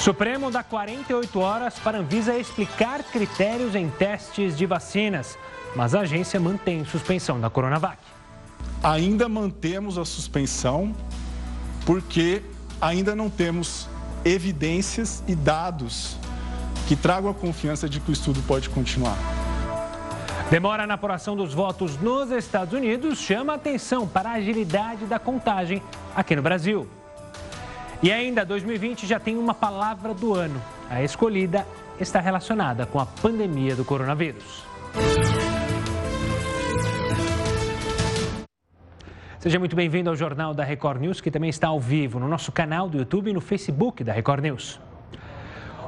Supremo dá 48 horas para Anvisa explicar critérios em testes de vacinas, mas a agência mantém suspensão da Coronavac. Ainda mantemos a suspensão porque ainda não temos evidências e dados que tragam a confiança de que o estudo pode continuar. Demora na apuração dos votos nos Estados Unidos chama atenção para a agilidade da contagem aqui no Brasil. E ainda 2020 já tem uma palavra do ano. A escolhida está relacionada com a pandemia do coronavírus. Seja muito bem-vindo ao Jornal da Record News, que também está ao vivo no nosso canal do YouTube e no Facebook da Record News.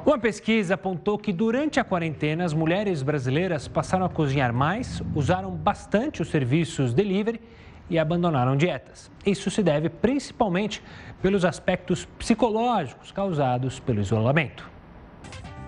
Uma pesquisa apontou que durante a quarentena as mulheres brasileiras passaram a cozinhar mais, usaram bastante os serviços delivery e abandonaram dietas. Isso se deve principalmente pelos aspectos psicológicos causados pelo isolamento.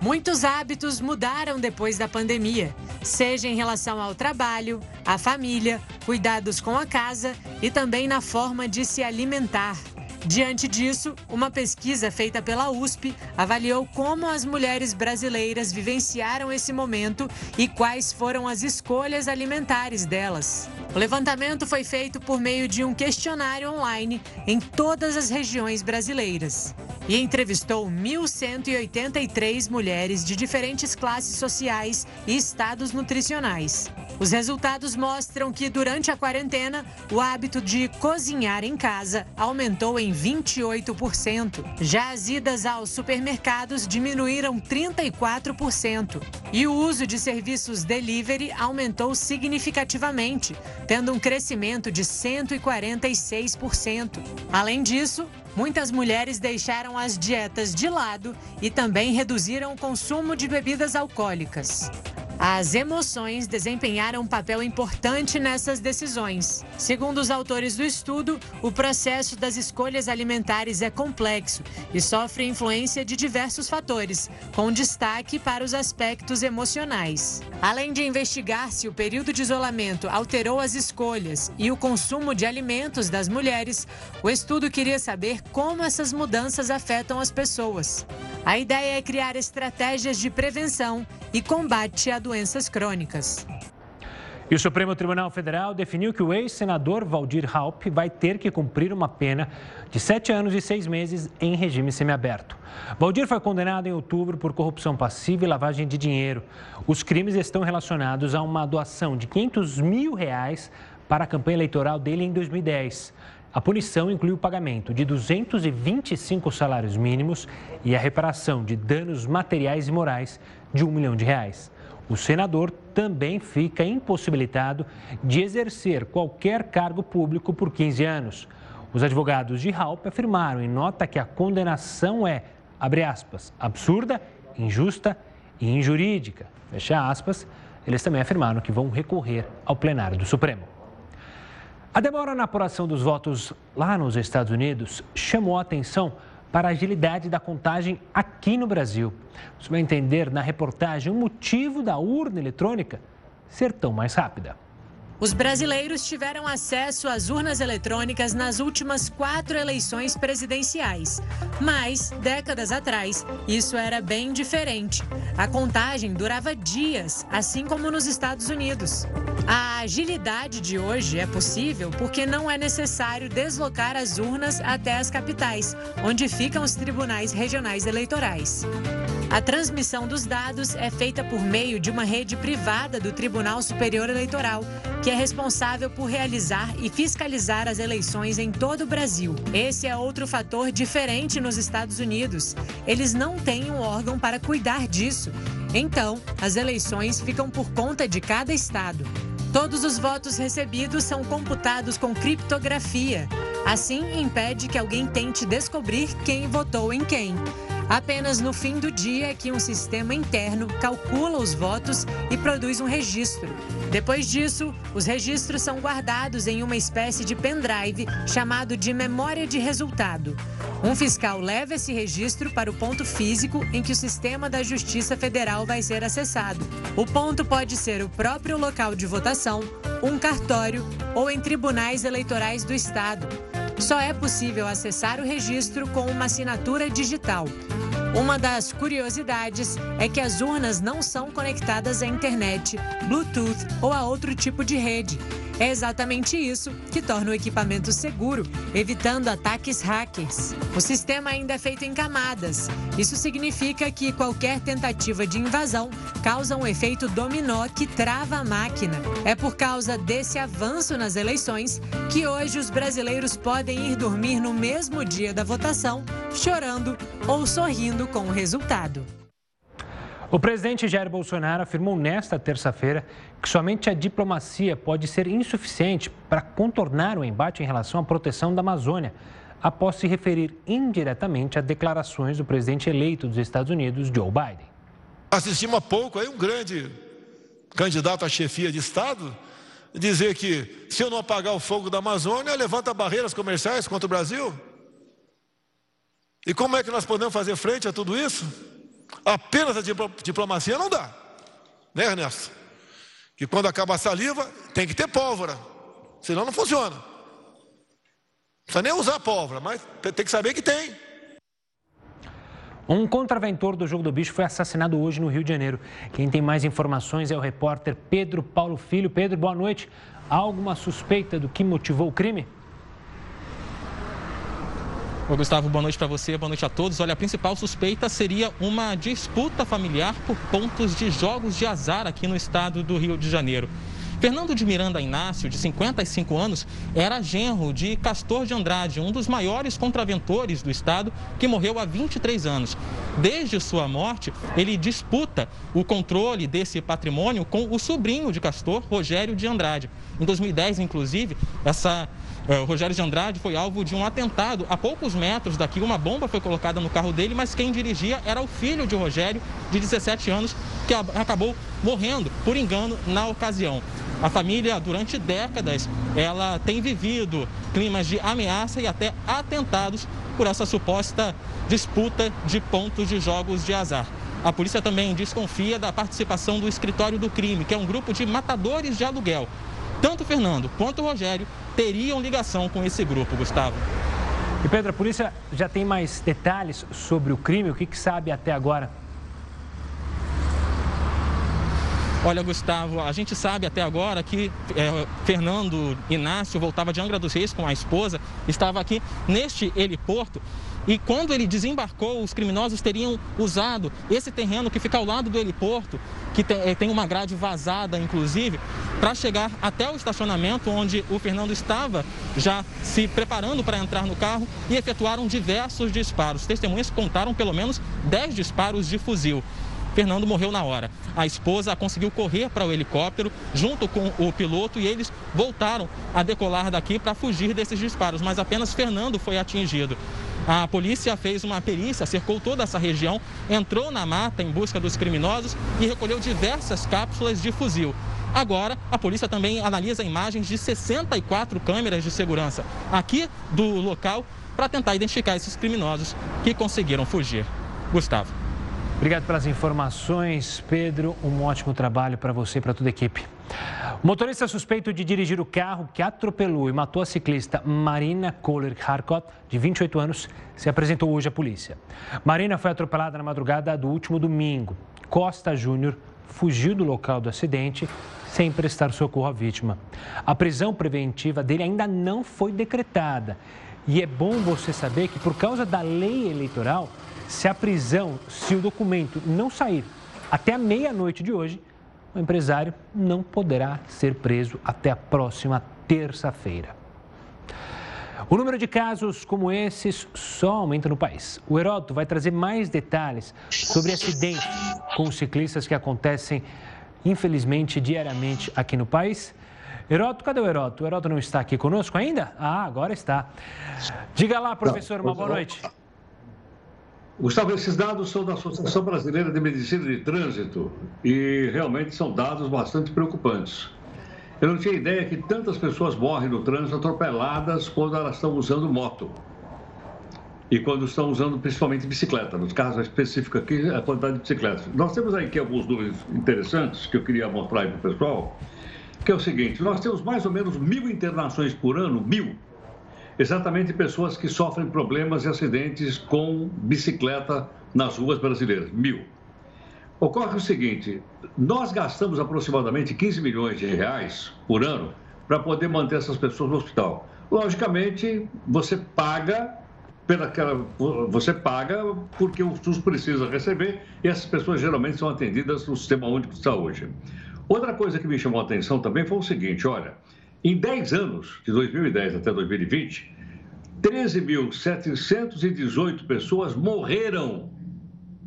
Muitos hábitos mudaram depois da pandemia, seja em relação ao trabalho, à família, cuidados com a casa e também na forma de se alimentar. Diante disso, uma pesquisa feita pela USP avaliou como as mulheres brasileiras vivenciaram esse momento e quais foram as escolhas alimentares delas. O levantamento foi feito por meio de um questionário online em todas as regiões brasileiras e entrevistou 1.183 mulheres de diferentes classes sociais e estados nutricionais. Os resultados mostram que durante a quarentena, o hábito de cozinhar em casa aumentou em 28%. Já as idas aos supermercados diminuíram 34%. E o uso de serviços delivery aumentou significativamente, tendo um crescimento de 146%. Além disso, muitas mulheres deixaram as dietas de lado e também reduziram o consumo de bebidas alcoólicas. As emoções desempenharam um papel importante nessas decisões. Segundo os autores do estudo, o processo das escolhas alimentares é complexo e sofre influência de diversos fatores, com destaque para os aspectos emocionais. Além de investigar se o período de isolamento alterou as escolhas e o consumo de alimentos das mulheres, o estudo queria saber como essas mudanças afetam as pessoas. A ideia é criar estratégias de prevenção e combate a doenças crônicas. E o Supremo Tribunal Federal definiu que o ex-senador Valdir Raup vai ter que cumprir uma pena de sete anos e seis meses em regime semiaberto. Valdir foi condenado em outubro por corrupção passiva e lavagem de dinheiro. Os crimes estão relacionados a uma doação de 500 mil reais para a campanha eleitoral dele em 2010. A punição inclui o pagamento de 225 salários mínimos e a reparação de danos materiais e morais de um milhão de reais. O senador também fica impossibilitado de exercer qualquer cargo público por 15 anos. Os advogados de Halp afirmaram em nota que a condenação é, abre aspas, absurda, injusta e injurídica, fecha aspas. Eles também afirmaram que vão recorrer ao plenário do Supremo. A demora na apuração dos votos lá nos Estados Unidos chamou a atenção para a agilidade da contagem aqui no Brasil. Você vai entender na reportagem o motivo da urna eletrônica ser tão mais rápida. Os brasileiros tiveram acesso às urnas eletrônicas nas últimas quatro eleições presidenciais. Mas, décadas atrás, isso era bem diferente. A contagem durava dias, assim como nos Estados Unidos. A agilidade de hoje é possível porque não é necessário deslocar as urnas até as capitais, onde ficam os tribunais regionais eleitorais. A transmissão dos dados é feita por meio de uma rede privada do Tribunal Superior Eleitoral, que é responsável por realizar e fiscalizar as eleições em todo o Brasil. Esse é outro fator diferente nos Estados Unidos. Eles não têm um órgão para cuidar disso. Então, as eleições ficam por conta de cada estado. Todos os votos recebidos são computados com criptografia. Assim, impede que alguém tente descobrir quem votou em quem. Apenas no fim do dia é que um sistema interno calcula os votos e produz um registro. Depois disso, os registros são guardados em uma espécie de pendrive chamado de memória de resultado. Um fiscal leva esse registro para o ponto físico em que o sistema da Justiça Federal vai ser acessado. O ponto pode ser o próprio local de votação, um cartório ou em tribunais eleitorais do Estado. Só é possível acessar o registro com uma assinatura digital. Uma das curiosidades é que as urnas não são conectadas à internet, Bluetooth ou a outro tipo de rede. É exatamente isso que torna o equipamento seguro, evitando ataques hackers. O sistema ainda é feito em camadas. Isso significa que qualquer tentativa de invasão causa um efeito dominó que trava a máquina. É por causa desse avanço nas eleições que hoje os brasileiros podem ir dormir no mesmo dia da votação, chorando ou sorrindo com o resultado. O presidente Jair Bolsonaro afirmou nesta terça-feira que somente a diplomacia pode ser insuficiente para contornar o embate em relação à proteção da Amazônia, após se referir indiretamente a declarações do presidente eleito dos Estados Unidos, Joe Biden. Assistimos há pouco aí um grande candidato à chefia de Estado dizer que se eu não apagar o fogo da Amazônia, levanta barreiras comerciais contra o Brasil. E como é que nós podemos fazer frente a tudo isso? Apenas a diplomacia não dá, né, Ernesto? Que quando acaba a saliva, tem que ter pólvora, senão não funciona. Não precisa nem usar pólvora, mas tem que saber que tem. Um contraventor do Jogo do Bicho foi assassinado hoje no Rio de Janeiro. Quem tem mais informações é o repórter Pedro Paulo Filho. Pedro, boa noite. Há alguma suspeita do que motivou o crime? Oi, Gustavo, boa noite para você, boa noite a todos. Olha, a principal suspeita seria uma disputa familiar por pontos de jogos de azar aqui no estado do Rio de Janeiro. Fernando de Miranda Inácio, de 55 anos, era genro de Castor de Andrade, um dos maiores contraventores do estado, que morreu há 23 anos. Desde sua morte, ele disputa o controle desse patrimônio com o sobrinho de Castor, Rogério de Andrade. Em 2010, inclusive, essa o Rogério de Andrade foi alvo de um atentado a poucos metros daqui. Uma bomba foi colocada no carro dele, mas quem dirigia era o filho de Rogério, de 17 anos, que acabou morrendo por engano na ocasião. A família, durante décadas, ela tem vivido climas de ameaça e até atentados por essa suposta disputa de pontos de jogos de azar. A polícia também desconfia da participação do escritório do crime, que é um grupo de matadores de aluguel. Tanto Fernando quanto Rogério teriam ligação com esse grupo, Gustavo. E Pedro, a polícia já tem mais detalhes sobre o crime? O que, que sabe até agora? Olha, Gustavo, a gente sabe até agora que é, Fernando Inácio voltava de Angra dos Reis com a esposa, estava aqui neste heliporto e quando ele desembarcou, os criminosos teriam usado esse terreno que fica ao lado do heliporto, que tem, tem uma grade vazada, inclusive, para chegar até o estacionamento onde o Fernando estava já se preparando para entrar no carro e efetuaram diversos disparos. Testemunhas contaram pelo menos 10 disparos de fuzil. Fernando morreu na hora. A esposa conseguiu correr para o helicóptero junto com o piloto e eles voltaram a decolar daqui para fugir desses disparos, mas apenas Fernando foi atingido. A polícia fez uma perícia, cercou toda essa região, entrou na mata em busca dos criminosos e recolheu diversas cápsulas de fuzil. Agora, a polícia também analisa imagens de 64 câmeras de segurança aqui do local para tentar identificar esses criminosos que conseguiram fugir. Gustavo. Obrigado pelas informações, Pedro. Um ótimo trabalho para você e para toda a equipe. O motorista suspeito de dirigir o carro que atropelou e matou a ciclista Marina Kohler Harkot, de 28 anos, se apresentou hoje à polícia. Marina foi atropelada na madrugada do último domingo. Costa Júnior fugiu do local do acidente sem prestar socorro à vítima. A prisão preventiva dele ainda não foi decretada. E é bom você saber que, por causa da lei eleitoral, se a prisão, se o documento não sair até a meia-noite de hoje, o empresário não poderá ser preso até a próxima terça-feira. O número de casos como esses só aumenta no país. O Heródoto vai trazer mais detalhes sobre acidentes com ciclistas que acontecem, infelizmente, diariamente aqui no país. Heródoto, cadê o Heródoto? O Heródoto não está aqui conosco ainda? Ah, agora está. Diga lá, professor, uma boa noite. Gustavo, esses dados são da Associação Brasileira de Medicina de Trânsito e realmente são dados bastante preocupantes. Eu não tinha ideia que tantas pessoas morrem no trânsito atropeladas quando elas estão usando moto. E quando estão usando principalmente bicicleta. No caso específico aqui, a quantidade de bicicletas. Nós temos aqui alguns números interessantes que eu queria mostrar aí para o pessoal, que é o seguinte, nós temos mais ou menos mil internações por ano, mil, exatamente pessoas que sofrem problemas e acidentes com bicicleta nas ruas brasileiras, mil. Ocorre o seguinte: nós gastamos aproximadamente 15 milhões de reais por ano para poder manter essas pessoas no hospital. Logicamente, você paga pelaquela, você paga porque o SUS precisa receber e essas pessoas geralmente são atendidas no Sistema Único de Saúde. Outra coisa que me chamou a atenção também foi o seguinte: olha, em 10 anos, de 2010 até 2020, 13.718 pessoas morreram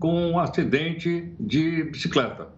com um acidente de bicicleta.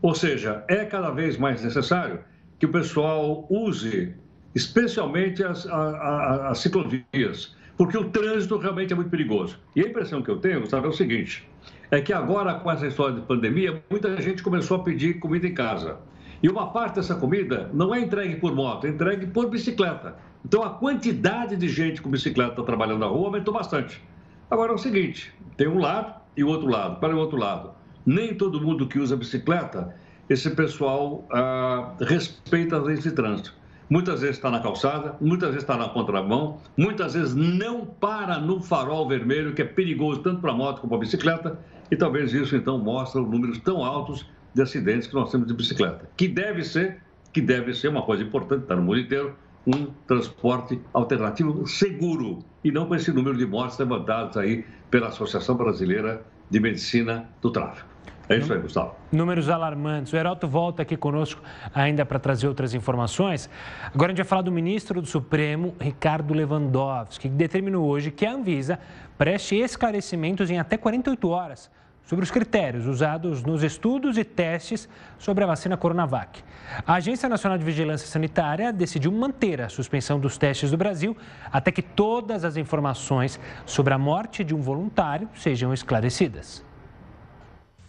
Ou seja, é cada vez mais necessário que o pessoal use especialmente as, as ciclovias, porque o trânsito realmente é muito perigoso. E a impressão que eu tenho, Gustavo, é o seguinte: é que agora, com essa história de pandemia, muita gente começou a pedir comida em casa. E uma parte dessa comida não é entregue por moto, é entregue por bicicleta. Então a quantidade de gente com bicicleta trabalhando na rua aumentou bastante. Agora é o seguinte: tem um lado e o outro lado. Para o outro lado, nem todo mundo que usa bicicleta, esse pessoal ah, respeita as leis de trânsito. Muitas vezes está na calçada, muitas vezes está na contramão, muitas vezes não para no farol vermelho, que é perigoso tanto para a moto como para a bicicleta, e talvez isso então mostre números tão altos de acidentes que nós temos de bicicleta, que deve ser, que deve ser uma coisa importante, está no mundo inteiro, um transporte alternativo seguro e não com esse número de mortes levantados aí pela Associação Brasileira de Medicina do Tráfego. É isso aí, Gustavo. Números alarmantes. O Heraldo volta aqui conosco ainda para trazer outras informações. Agora a gente vai falar do ministro do Supremo, Ricardo Lewandowski, que determinou hoje que a Anvisa preste esclarecimentos em até 48 horas sobre os critérios usados nos estudos e testes sobre a vacina Coronavac. A Agência Nacional de Vigilância Sanitária decidiu manter a suspensão dos testes do Brasil até que todas as informações sobre a morte de um voluntário sejam esclarecidas.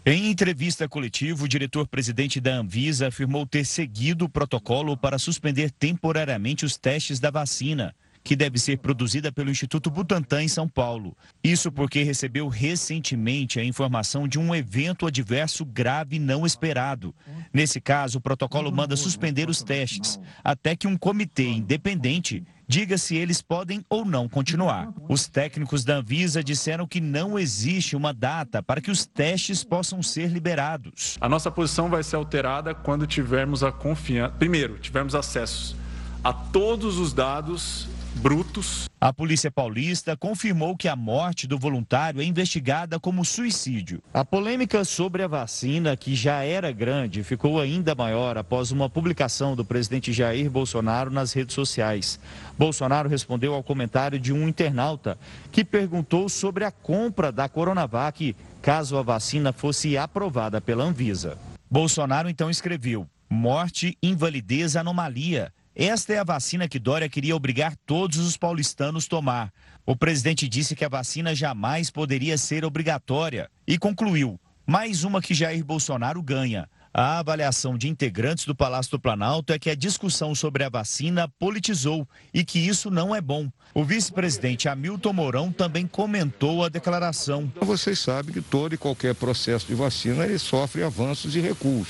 Em entrevista coletiva, o diretor-presidente da Anvisa afirmou ter seguido o protocolo para suspender temporariamente os testes da vacina, que deve ser produzida pelo Instituto Butantan em São Paulo. Isso porque recebeu recentemente a informação de um evento adverso grave não esperado. Nesse caso, o protocolo manda suspender os testes, até que um comitê independente diga se eles podem ou não continuar. Os técnicos da Anvisa disseram que não existe uma data para que os testes possam ser liberados. A nossa posição vai ser alterada quando tivermos a confiança. Primeiro, tivermos acesso a todos os dados brutos. A Polícia Paulista confirmou que a morte do voluntário é investigada como suicídio. A polêmica sobre a vacina, que já era grande, ficou ainda maior após uma publicação do presidente Jair Bolsonaro nas redes sociais. Bolsonaro respondeu ao comentário de um internauta que perguntou sobre a compra da Coronavac caso a vacina fosse aprovada pela Anvisa. Bolsonaro então escreveu: morte, invalidez, anomalia. Esta é a vacina que Dória queria obrigar todos os paulistanos a tomar. O presidente disse que a vacina jamais poderia ser obrigatória e concluiu: mais uma que Jair Bolsonaro ganha. A avaliação de integrantes do Palácio do Planalto é que a discussão sobre a vacina politizou e que isso não é bom. O vice-presidente Hamilton Mourão também comentou a declaração. Vocês sabem que todo e qualquer processo de vacina ele sofre avanços e recuos.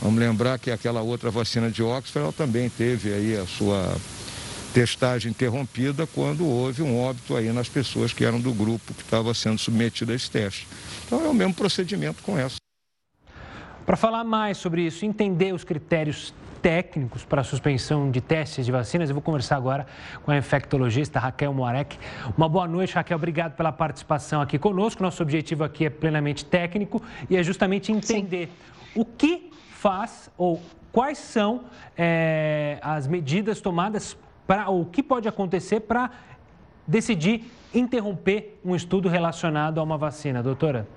Vamos lembrar que aquela outra vacina de Oxford ela também teve aí a sua testagem interrompida quando houve um óbito aí nas pessoas que eram do grupo que estava sendo submetido a esse teste. Então é o mesmo procedimento com essa. Para falar mais sobre isso, entender os critérios técnicos para a suspensão de testes de vacinas, eu vou conversar agora com a infectologista Raquel Moarec. Uma boa noite, Raquel. Obrigado pela participação aqui conosco. Nosso objetivo aqui é plenamente técnico e é justamente entender Sim. o que faz ou quais são é, as medidas tomadas para o que pode acontecer para decidir interromper um estudo relacionado a uma vacina, doutora?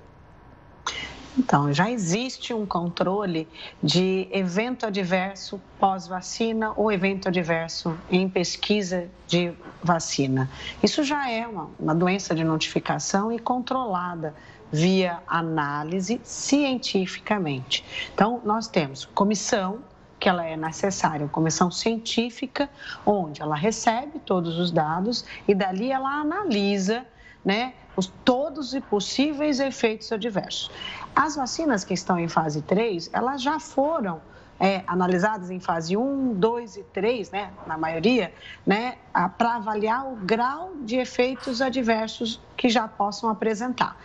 Então, já existe um controle de evento adverso pós-vacina ou evento adverso em pesquisa de vacina. Isso já é uma, uma doença de notificação e controlada via análise cientificamente. Então, nós temos comissão, que ela é necessária, uma comissão científica, onde ela recebe todos os dados e dali ela analisa né, os, todos os possíveis efeitos adversos. As vacinas que estão em fase 3, elas já foram é, analisadas em fase 1, 2 e 3, né, na maioria, né, para avaliar o grau de efeitos adversos que já possam apresentar.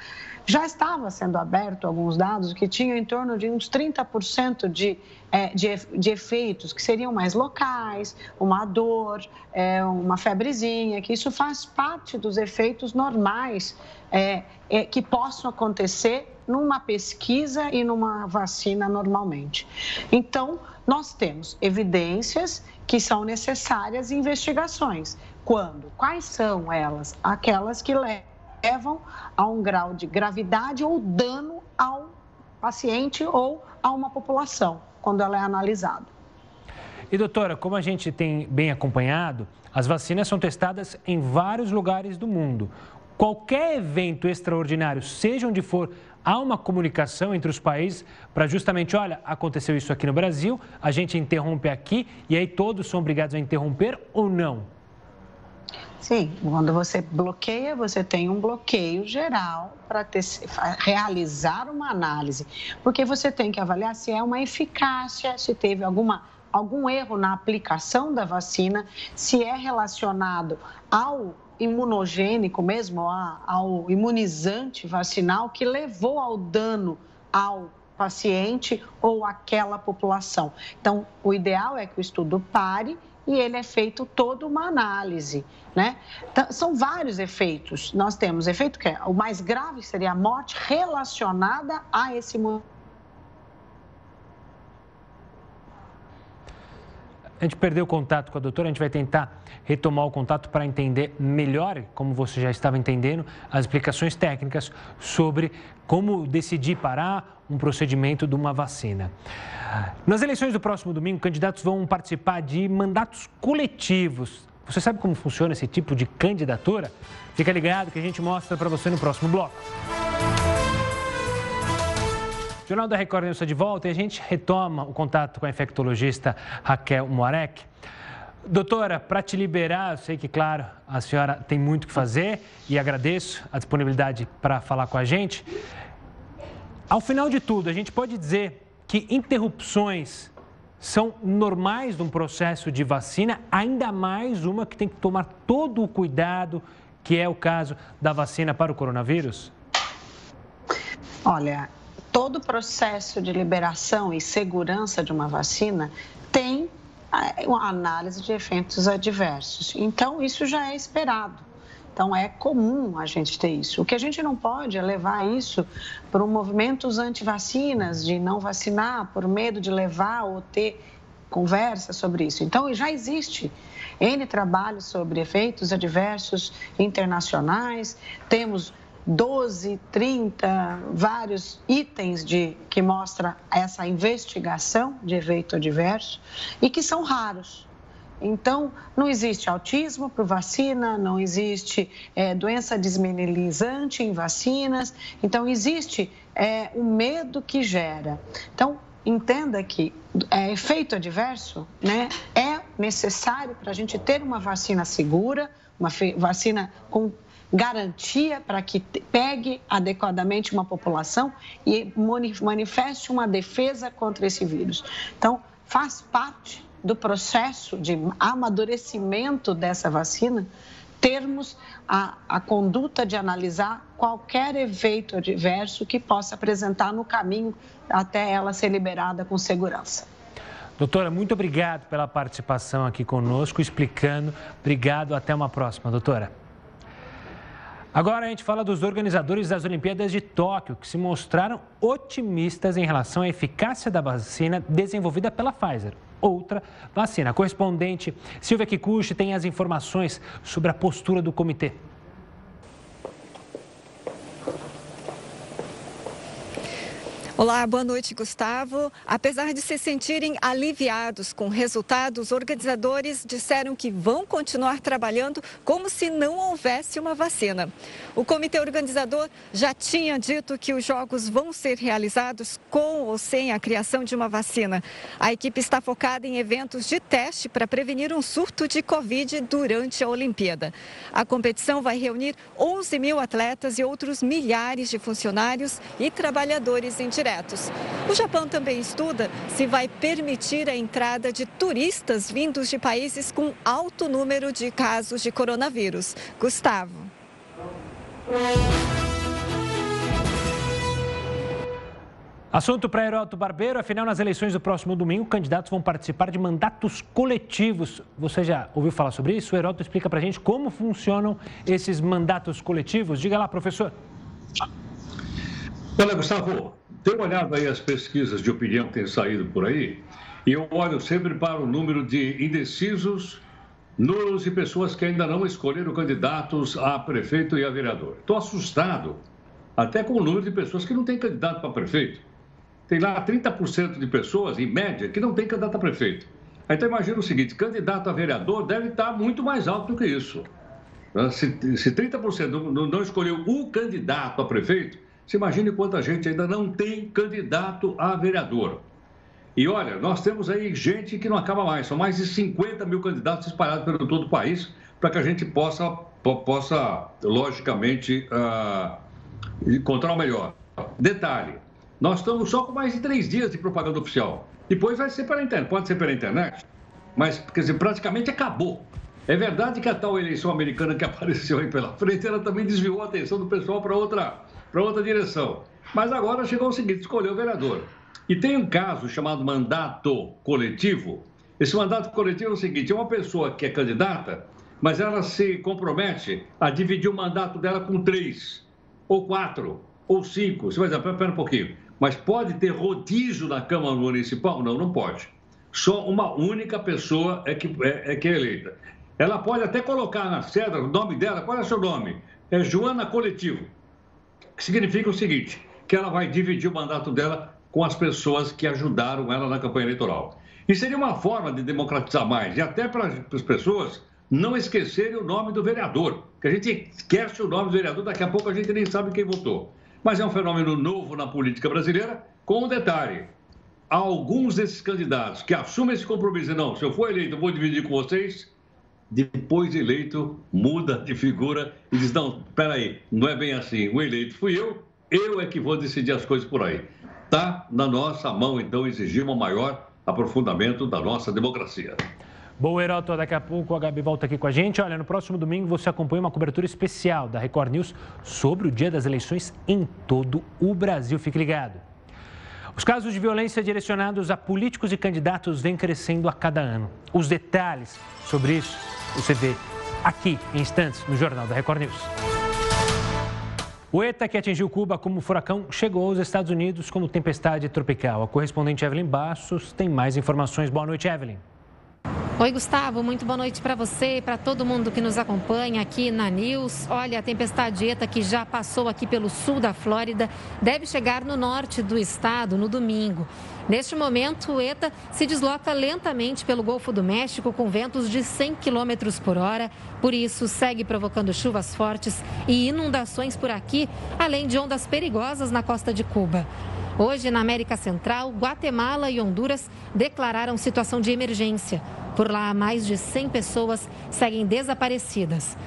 Já estava sendo aberto alguns dados que tinham em torno de uns 30% de, é, de, de, efeitos que seriam mais locais, uma dor, é, uma febrezinha, que isso faz parte dos efeitos normais é, que possam acontecer numa pesquisa e numa vacina normalmente. Então, nós temos evidências que são necessárias investigações. Quando? Quais são elas? Aquelas que levam a um grau de gravidade ou dano ao paciente ou a uma população, quando ela é analisada. E doutora, como a gente tem bem acompanhado, as vacinas são testadas em vários lugares do mundo. Qualquer evento extraordinário, seja onde for, há uma comunicação entre os países para justamente, olha, aconteceu isso aqui no Brasil, a gente interrompe aqui e aí todos são obrigados a interromper ou não? Sim, quando você bloqueia, você tem um bloqueio geral para realizar uma análise, porque você tem que avaliar se é uma eficácia, se teve alguma algum erro na aplicação da vacina, se é relacionado ao imunogênico mesmo, ao imunizante vacinal que levou ao dano ao paciente ou àquela população. Então, o ideal é que o estudo pare e ele é feito toda uma análise, né? Então, são vários efeitos. Nós temos efeito que é o mais grave seria a morte relacionada a esse A gente perdeu o contato com a doutora, a gente vai tentar retomar o contato para entender melhor, como você já estava entendendo, as explicações técnicas sobre como decidir parar um procedimento de uma vacina. Nas eleições do próximo domingo, candidatos vão participar de mandatos coletivos. Você sabe como funciona esse tipo de candidatura? Fica ligado que a gente mostra para você no próximo bloco. O Jornal da Record News está de volta e a gente retoma o contato com a infectologista Raquel Moarek. Doutora, para te liberar, eu sei que, claro, a senhora tem muito o que fazer e agradeço a disponibilidade para falar com a gente. Ao final de tudo, a gente pode dizer que interrupções são normais de um processo de vacina, ainda mais uma que tem que tomar todo o cuidado, que é o caso da vacina para o coronavírus? Olha, todo o processo de liberação e segurança de uma vacina tem é, uma análise de efeitos adversos. Então, isso já é esperado. Então, é comum a gente ter isso. O que a gente não pode é levar isso para movimentos anti-vacinas, de não vacinar, por medo de levar ou ter conversa sobre isso. Então, já existe N trabalhos sobre efeitos adversos internacionais, temos 12, 30, vários itens de, que mostra essa investigação de efeito adverso e que são raros. Então, não existe autismo por vacina, não existe é, doença desmineralizante em vacinas, então existe é, o medo que gera. Então, entenda que é, efeito adverso né, é necessário para a gente ter uma vacina segura, uma vacina com garantia para que pegue adequadamente uma população e manifeste uma defesa contra esse vírus. Então, faz parte do processo de amadurecimento dessa vacina termos a, a conduta de analisar qualquer efeito adverso que possa apresentar no caminho até ela ser liberada com segurança. Doutora, muito obrigado pela participação aqui conosco, explicando. Obrigado, até uma próxima, doutora. Agora a gente fala dos organizadores das Olimpíadas de Tóquio, que se mostraram otimistas em relação à eficácia da vacina desenvolvida pela Pfizer. Outra vacina. A correspondente Silvia Kikuchi tem as informações sobre a postura do comitê. Olá, boa noite, Gustavo. Apesar de se sentirem aliviados com resultados, organizadores disseram que vão continuar trabalhando como se não houvesse uma vacina. O comitê organizador já tinha dito que os jogos vão ser realizados com ou sem a criação de uma vacina. A equipe está focada em eventos de teste para prevenir um surto de Covid durante a Olimpíada. A competição vai reunir 11 mil atletas e outros milhares de funcionários e trabalhadores em diretos. O Japão também estuda se vai permitir a entrada de turistas vindos de países com alto número de casos de coronavírus. Gustavo. Assunto para Heroto Barbeiro, afinal, nas eleições do próximo domingo, candidatos vão participar de mandatos coletivos. Você já ouviu falar sobre isso? O Heroto explica para a gente como funcionam esses mandatos coletivos. Diga lá, professor. Olha, Gustavo, dê uma olhada aí as pesquisas de opinião que têm saído por aí. E eu olho sempre para o número de indecisos, nulos e pessoas que ainda não escolheram candidatos a prefeito e a vereador. Estou assustado até com o número de pessoas que não têm candidato para prefeito. Tem lá 30% de pessoas, em média, que não tem candidato a prefeito. Então imagina o seguinte, candidato a vereador deve estar muito mais alto do que isso. Se, se 30% não, não escolheu o candidato a prefeito, se imagine quanta gente ainda não tem candidato a vereador. E olha, nós temos aí gente que não acaba mais, são mais de 50 mil candidatos espalhados pelo todo o país, para que a gente possa, possa logicamente, uh, encontrar o melhor. Detalhe, nós estamos só com mais de três dias de propaganda oficial. Depois vai ser pela internet, pode ser pela internet, mas quer dizer, praticamente acabou. É verdade que a tal eleição americana que apareceu aí pela frente, ela também desviou a atenção do pessoal para outra, outra direção. Mas agora chegou o seguinte: escolheu o vereador. E tem um caso chamado mandato coletivo. Esse mandato coletivo é o seguinte: é uma pessoa que é candidata, mas ela se compromete a dividir o mandato dela com três, ou quatro, ou cinco. Você vai dizer, pera um pouquinho. Mas pode ter rodízio na Câmara Municipal? Não, não pode. Só uma única pessoa é que é, é, que é eleita. Ela pode até colocar na cédula o nome dela. Qual é o seu nome? É Joana Coletivo. Que significa o seguinte: que ela vai dividir o mandato dela com as pessoas que ajudaram ela na campanha eleitoral. E seria uma forma de democratizar mais, e até para as pessoas não esquecerem o nome do vereador, que a gente esquece o nome do vereador, daqui a pouco a gente nem sabe quem votou. Mas é um fenômeno novo na política brasileira, com um detalhe. Alguns desses candidatos que assumem esse compromisso, não, se eu for eleito, eu vou dividir com vocês, depois de eleito, muda de figura e diz, não, peraí, não é bem assim, o eleito fui eu, eu é que vou decidir as coisas por aí. Está na nossa mão, então, exigir um maior aprofundamento da nossa democracia. Bom, Heroto, daqui a pouco a Gabi volta aqui com a gente. Olha, no próximo domingo você acompanha uma cobertura especial da Record News sobre o dia das eleições em todo o Brasil. Fique ligado. Os casos de violência direcionados a políticos e candidatos vêm crescendo a cada ano. Os detalhes sobre isso você vê aqui em instantes no Jornal da Record News. O ETA, que atingiu Cuba como furacão, chegou aos Estados Unidos como tempestade tropical. A correspondente Evelyn Bassos tem mais informações. Boa noite, Evelyn. Oi, Gustavo, muito boa noite para você e para todo mundo que nos acompanha aqui na News. Olha, a tempestade ETA que já passou aqui pelo sul da Flórida deve chegar no norte do estado no domingo. Neste momento, o ETA se desloca lentamente pelo Golfo do México com ventos de 100 km por hora. Por isso, segue provocando chuvas fortes e inundações por aqui, além de ondas perigosas na costa de Cuba. Hoje, na América Central, Guatemala e Honduras declararam situação de emergência. Por lá, mais de 100 pessoas seguem desaparecidas.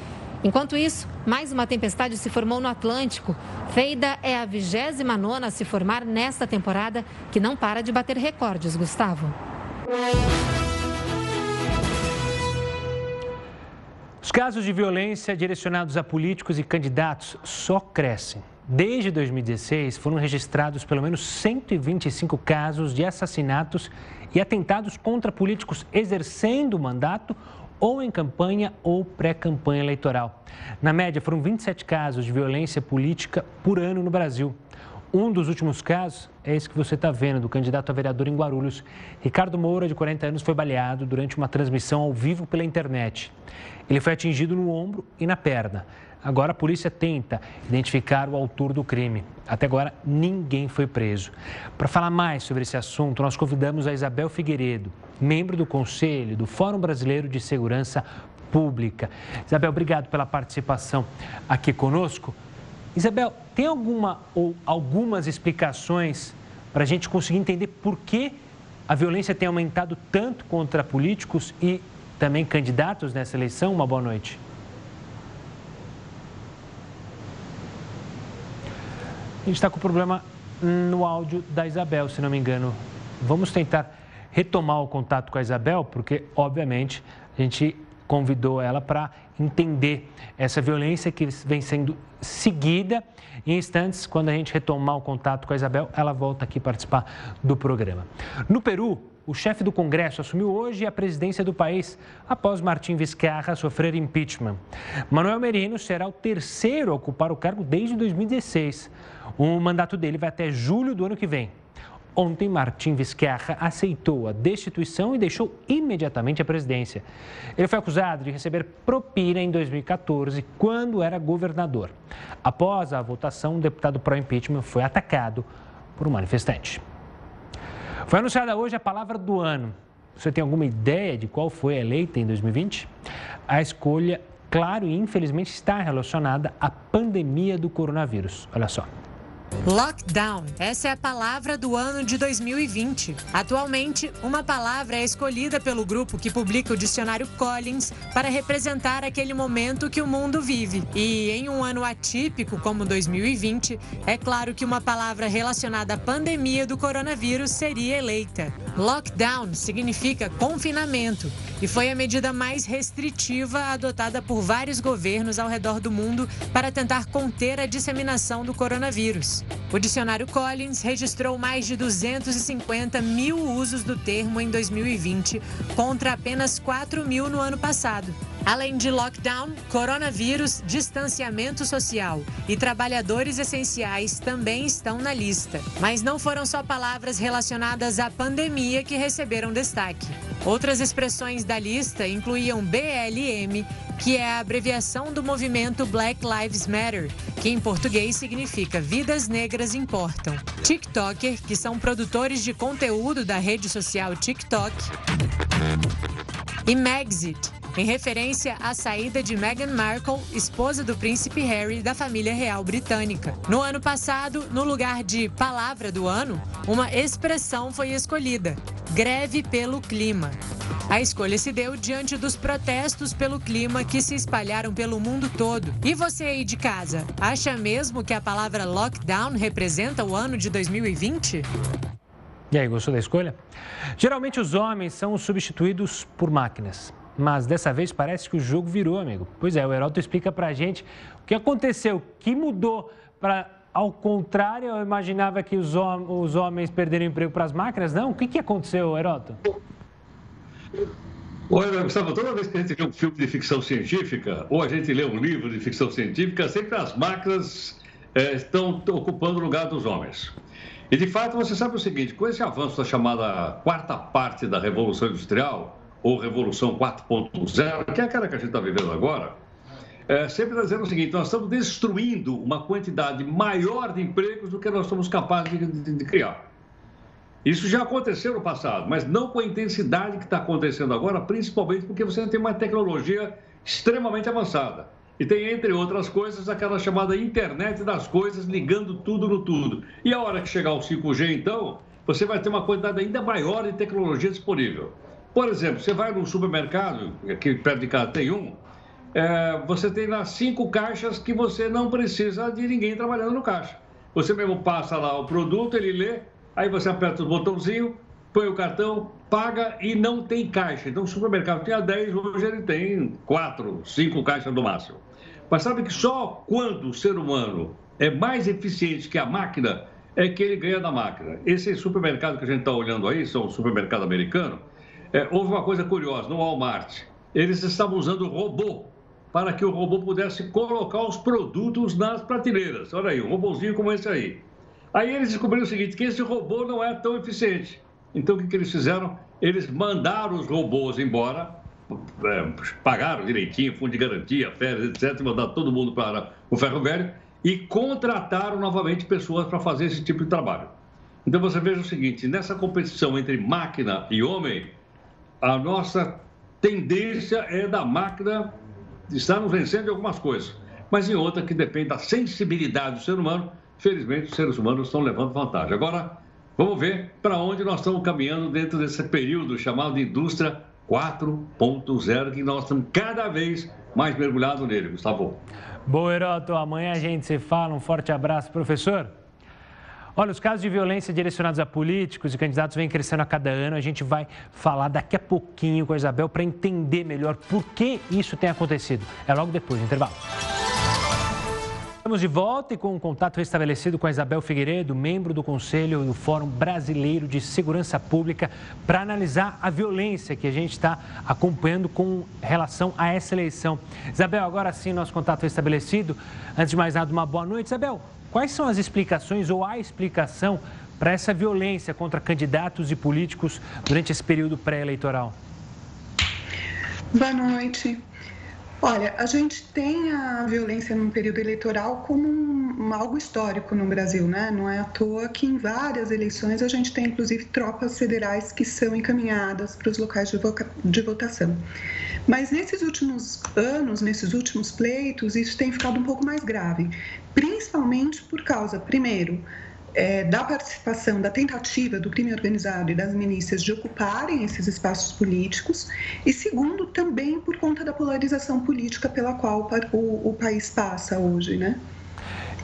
Enquanto isso, mais uma tempestade se formou no Atlântico. Feida é a 29 a se formar nesta temporada, que não para de bater recordes, Gustavo. Os casos de violência direcionados a políticos e candidatos só crescem. Desde 2016, foram registrados pelo menos 125 casos de assassinatos e atentados contra políticos exercendo o mandato ou em campanha ou pré-campanha eleitoral. Na média, foram 27 casos de violência política por ano no Brasil. Um dos últimos casos é esse que você está vendo, do candidato a vereador em Guarulhos. Ricardo Moura, de 40 anos, foi baleado durante uma transmissão ao vivo pela internet. Ele foi atingido no ombro e na perna. Agora a polícia tenta identificar o autor do crime. Até agora ninguém foi preso. Para falar mais sobre esse assunto, nós convidamos a Isabel Figueiredo, membro do Conselho do Fórum Brasileiro de Segurança Pública. Isabel, obrigado pela participação aqui conosco. Isabel, tem alguma ou algumas explicações para a gente conseguir entender por que a violência tem aumentado tanto contra políticos e também candidatos nessa eleição? Uma boa noite. A gente está com problema no áudio da Isabel, se não me engano. Vamos tentar retomar o contato com a Isabel, porque, obviamente, a gente convidou ela para entender essa violência que vem sendo seguida. Em instantes, quando a gente retomar o contato com a Isabel, ela volta aqui participar do programa. No Peru, o chefe do Congresso assumiu hoje a presidência do país após Martim Vizcarra sofrer impeachment. Manuel Merino será o terceiro a ocupar o cargo desde 2016. O mandato dele vai até julho do ano que vem. Ontem, Martim Vizcarra aceitou a destituição e deixou imediatamente a presidência. Ele foi acusado de receber propina em 2014, quando era governador. Após a votação, o deputado pró-impeachment foi atacado por um manifestante. Foi anunciada hoje a palavra do ano. Você tem alguma ideia de qual foi eleita em 2020? A escolha, claro e infelizmente, está relacionada à pandemia do coronavírus. Olha só. Lockdown. Essa é a palavra do ano de 2020. Atualmente, uma palavra é escolhida pelo grupo que publica o dicionário Collins para representar aquele momento que o mundo vive. E em um ano atípico como 2020, é claro que uma palavra relacionada à pandemia do coronavírus seria eleita. Lockdown significa confinamento e foi a medida mais restritiva adotada por vários governos ao redor do mundo para tentar conter a disseminação do coronavírus. O dicionário Collins registrou mais de 250 mil usos do termo em 2020, contra apenas 4 mil no ano passado. Além de lockdown, coronavírus, distanciamento social e trabalhadores essenciais também estão na lista. Mas não foram só palavras relacionadas à pandemia que receberam destaque. Outras expressões da lista incluíam BLM, que é a abreviação do movimento Black Lives Matter, que em português significa Vidas Negras Importam. TikToker, que são produtores de conteúdo da rede social TikTok. E Megxit, em referência à saída de Meghan Markle, esposa do príncipe Harry da família real britânica. No ano passado, no lugar de palavra do ano, uma expressão foi escolhida: greve pelo clima. A escolha se deu diante dos protestos pelo clima que se espalharam pelo mundo todo. E você aí de casa, acha mesmo que a palavra lockdown representa o ano de 2020? E aí, gostou da escolha? Geralmente os homens são substituídos por máquinas. Mas dessa vez parece que o jogo virou, amigo. Pois é, o Heroto explica pra gente o que aconteceu, o que mudou para ao contrário, eu imaginava que os, hom os homens perderiam emprego para as máquinas. Não, o que, que aconteceu, Heroto? Olha, Gustavo, toda vez que a gente vê um filme de ficção científica ou a gente lê um livro de ficção científica, sempre as máquinas é, estão ocupando o lugar dos homens. E de fato, você sabe o seguinte: com esse avanço da chamada quarta parte da Revolução Industrial, ou Revolução 4.0, que é aquela que a gente está vivendo agora, é, sempre está dizendo o seguinte: nós estamos destruindo uma quantidade maior de empregos do que nós somos capazes de, de, de criar. Isso já aconteceu no passado, mas não com a intensidade que está acontecendo agora, principalmente porque você tem uma tecnologia extremamente avançada. E tem, entre outras coisas, aquela chamada internet das coisas ligando tudo no tudo. E a hora que chegar o 5G, então, você vai ter uma quantidade ainda maior de tecnologia disponível. Por exemplo, você vai num supermercado, aqui perto de casa tem um, é, você tem lá cinco caixas que você não precisa de ninguém trabalhando no caixa. Você mesmo passa lá o produto, ele lê, aí você aperta o botãozinho, põe o cartão, paga e não tem caixa. Então o supermercado tinha 10, hoje ele tem 4, 5 caixas no máximo. Mas sabe que só quando o ser humano é mais eficiente que a máquina é que ele ganha da máquina. Esse supermercado que a gente está olhando aí, são o supermercado americano, é, houve uma coisa curiosa, no Walmart, eles estavam usando robô para que o robô pudesse colocar os produtos nas prateleiras. Olha aí, um robôzinho como esse aí. Aí eles descobriram o seguinte, que esse robô não é tão eficiente. Então o que, que eles fizeram? Eles mandaram os robôs embora, é, pagaram direitinho, fundo de garantia, férias, etc., mandaram todo mundo para o ferro velho e contrataram novamente pessoas para fazer esse tipo de trabalho. Então você veja o seguinte, nessa competição entre máquina e homem, a nossa tendência é da máquina estar nos vencendo em algumas coisas, mas em outra que depende da sensibilidade do ser humano, felizmente os seres humanos estão levando vantagem. Agora, vamos ver para onde nós estamos caminhando dentro desse período chamado de indústria 4.0, que nós estamos cada vez mais mergulhados nele, Gustavo. Boa, Heroto. Amanhã a gente se fala. Um forte abraço, professor. Olha, os casos de violência direcionados a políticos e candidatos vêm crescendo a cada ano. A gente vai falar daqui a pouquinho com a Isabel para entender melhor por que isso tem acontecido. É logo depois do intervalo. Estamos de volta e com um contato restabelecido com a Isabel Figueiredo, membro do Conselho do Fórum Brasileiro de Segurança Pública, para analisar a violência que a gente está acompanhando com relação a essa eleição. Isabel, agora sim, nosso contato restabelecido. Antes de mais nada, uma boa noite. Isabel, quais são as explicações ou a explicação para essa violência contra candidatos e políticos durante esse período pré-eleitoral? Boa noite. Olha, a gente tem a violência no período eleitoral como um, algo histórico no Brasil, né? Não é à toa que em várias eleições a gente tem, inclusive, tropas federais que são encaminhadas para os locais de, de votação. Mas nesses últimos anos, nesses últimos pleitos, isso tem ficado um pouco mais grave, principalmente por causa, primeiro, é, da participação, da tentativa do crime organizado e das milícias de ocuparem esses espaços políticos, e segundo, também por conta da polarização política pela qual o, o país passa hoje, né?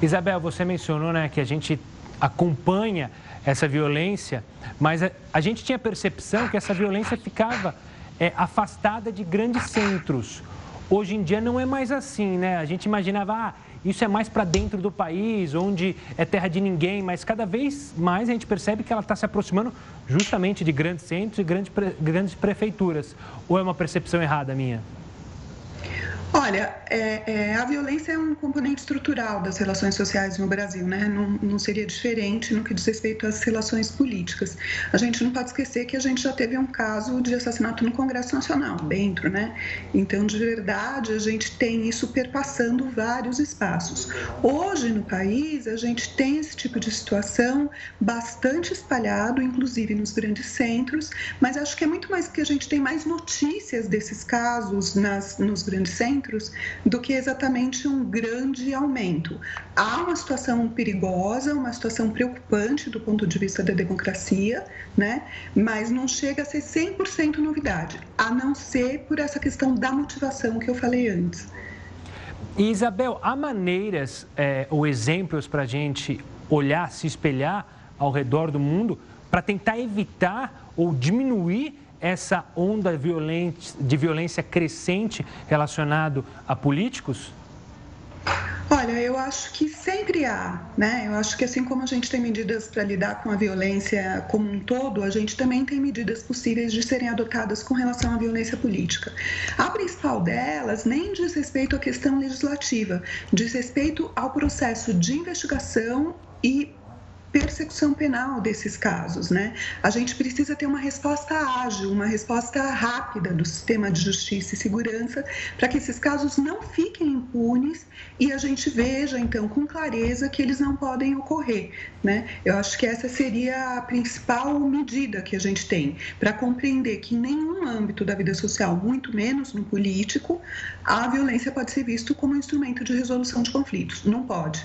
Isabel, você mencionou né, que a gente acompanha essa violência, mas a, a gente tinha percepção que essa violência ficava é, afastada de grandes centros. Hoje em dia não é mais assim, né? A gente imaginava, ah, isso é mais para dentro do país, onde é terra de ninguém, mas cada vez mais a gente percebe que ela está se aproximando justamente de grandes centros e grandes, grandes prefeituras. Ou é uma percepção errada minha? Olha, é, é, a violência é um componente estrutural das relações sociais no Brasil, né? Não, não, seria diferente no que diz respeito às relações políticas. A gente não pode esquecer que a gente já teve um caso de assassinato no Congresso Nacional, dentro, né? Então, de verdade, a gente tem isso perpassando vários espaços. Hoje, no país, a gente tem esse tipo de situação bastante espalhado, inclusive nos grandes centros, mas acho que é muito mais que a gente tem mais notícias desses casos nas, nos grandes centros centros do que exatamente um grande aumento. Há uma situação perigosa, uma situação preocupante do ponto de vista da democracia, né? mas não chega a ser 100% novidade, a não ser por essa questão da motivação que eu falei antes. Isabel, há maneiras é, ou exemplos para a gente olhar, se espelhar ao redor do mundo para tentar evitar ou diminuir essa onda de violência crescente relacionado a políticos? Olha, eu acho que sempre há, né? Eu acho que assim como a gente tem medidas para lidar com a violência como um todo, a gente também tem medidas possíveis de serem adotadas com relação à violência política. A principal delas nem diz respeito à questão legislativa, diz respeito ao processo de investigação e persecução penal desses casos, né? A gente precisa ter uma resposta ágil, uma resposta rápida do sistema de justiça e segurança para que esses casos não fiquem impunes e a gente veja então com clareza que eles não podem ocorrer, né? Eu acho que essa seria a principal medida que a gente tem para compreender que em nenhum âmbito da vida social, muito menos no político, a violência pode ser visto como um instrumento de resolução de conflitos. Não pode.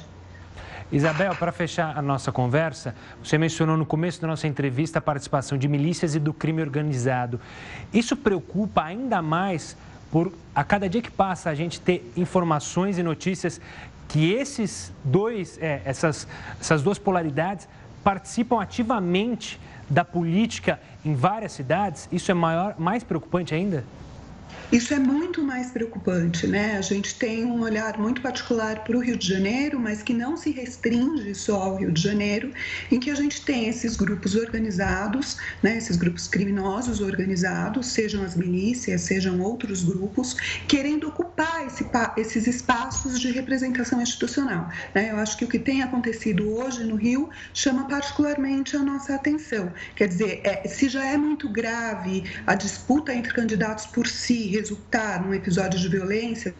Isabel, para fechar a nossa conversa, você mencionou no começo da nossa entrevista a participação de milícias e do crime organizado. Isso preocupa ainda mais por a cada dia que passa a gente ter informações e notícias que esses dois, é, essas, essas duas polaridades participam ativamente da política em várias cidades. Isso é maior, mais preocupante ainda? Isso é muito mais preocupante, né? A gente tem um olhar muito particular para o Rio de Janeiro, mas que não se restringe só ao Rio de Janeiro, em que a gente tem esses grupos organizados, né? Esses grupos criminosos organizados, sejam as milícias, sejam outros grupos, querendo ocupar esse, esses espaços de representação institucional. Né? Eu acho que o que tem acontecido hoje no Rio chama particularmente a nossa atenção. Quer dizer, é, se já é muito grave a disputa entre candidatos por si resultar num episódio de violência,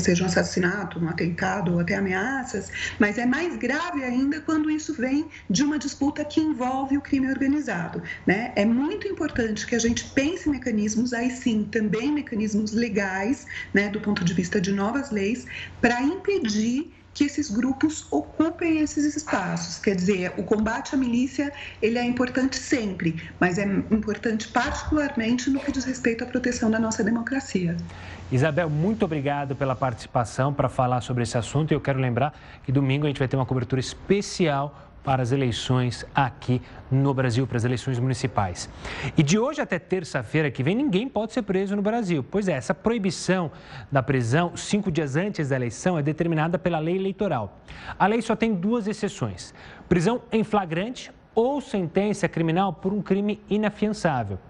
seja um assassinato, um atentado ou até ameaças, mas é mais grave ainda quando isso vem de uma disputa que envolve o crime organizado. Né? É muito importante que a gente pense mecanismos, aí sim, também mecanismos legais, né, do ponto de vista de novas leis, para impedir que esses grupos ocupem esses espaços. Quer dizer, o combate à milícia ele é importante sempre, mas é importante particularmente no que diz respeito à proteção da nossa democracia. Isabel, muito obrigado pela participação para falar sobre esse assunto. E eu quero lembrar que domingo a gente vai ter uma cobertura especial para as eleições aqui no Brasil, para as eleições municipais. E de hoje até terça-feira que vem, ninguém pode ser preso no Brasil. Pois é, essa proibição da prisão cinco dias antes da eleição é determinada pela lei eleitoral. A lei só tem duas exceções: prisão em flagrante ou sentença criminal por um crime inafiançável.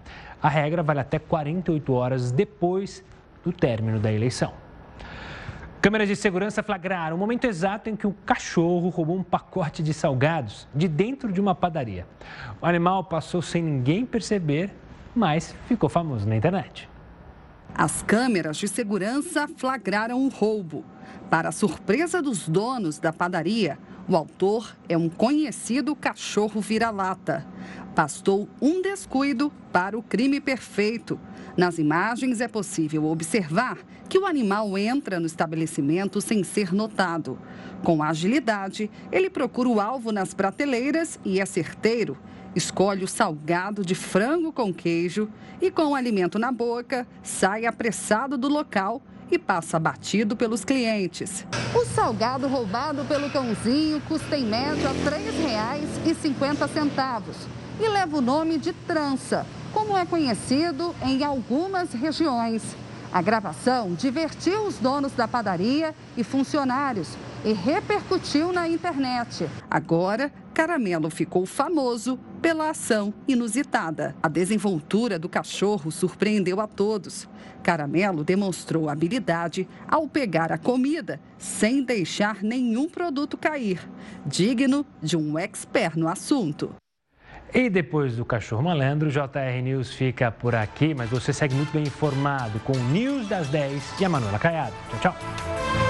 A regra vale até 48 horas depois do término da eleição. Câmeras de segurança flagraram o momento exato em que um cachorro roubou um pacote de salgados de dentro de uma padaria. O animal passou sem ninguém perceber, mas ficou famoso na internet. As câmeras de segurança flagraram o roubo. Para surpresa dos donos da padaria, o autor é um conhecido cachorro vira-lata. Bastou um descuido para o crime perfeito. Nas imagens é possível observar que o animal entra no estabelecimento sem ser notado. Com agilidade, ele procura o alvo nas prateleiras e é certeiro. Escolhe o salgado de frango com queijo e, com o alimento na boca, sai apressado do local e passa batido pelos clientes. O salgado roubado pelo cãozinho custa em média R$ 3,50 e leva o nome de trança, como é conhecido em algumas regiões. A gravação divertiu os donos da padaria e funcionários e repercutiu na internet. Agora, Caramelo ficou famoso pela ação inusitada. A desenvoltura do cachorro surpreendeu a todos. Caramelo demonstrou habilidade ao pegar a comida sem deixar nenhum produto cair, digno de um expert no assunto. E depois do Cachorro Malandro, JR News fica por aqui, mas você segue muito bem informado com o News das 10 e a Manuela Caiado. Tchau, tchau.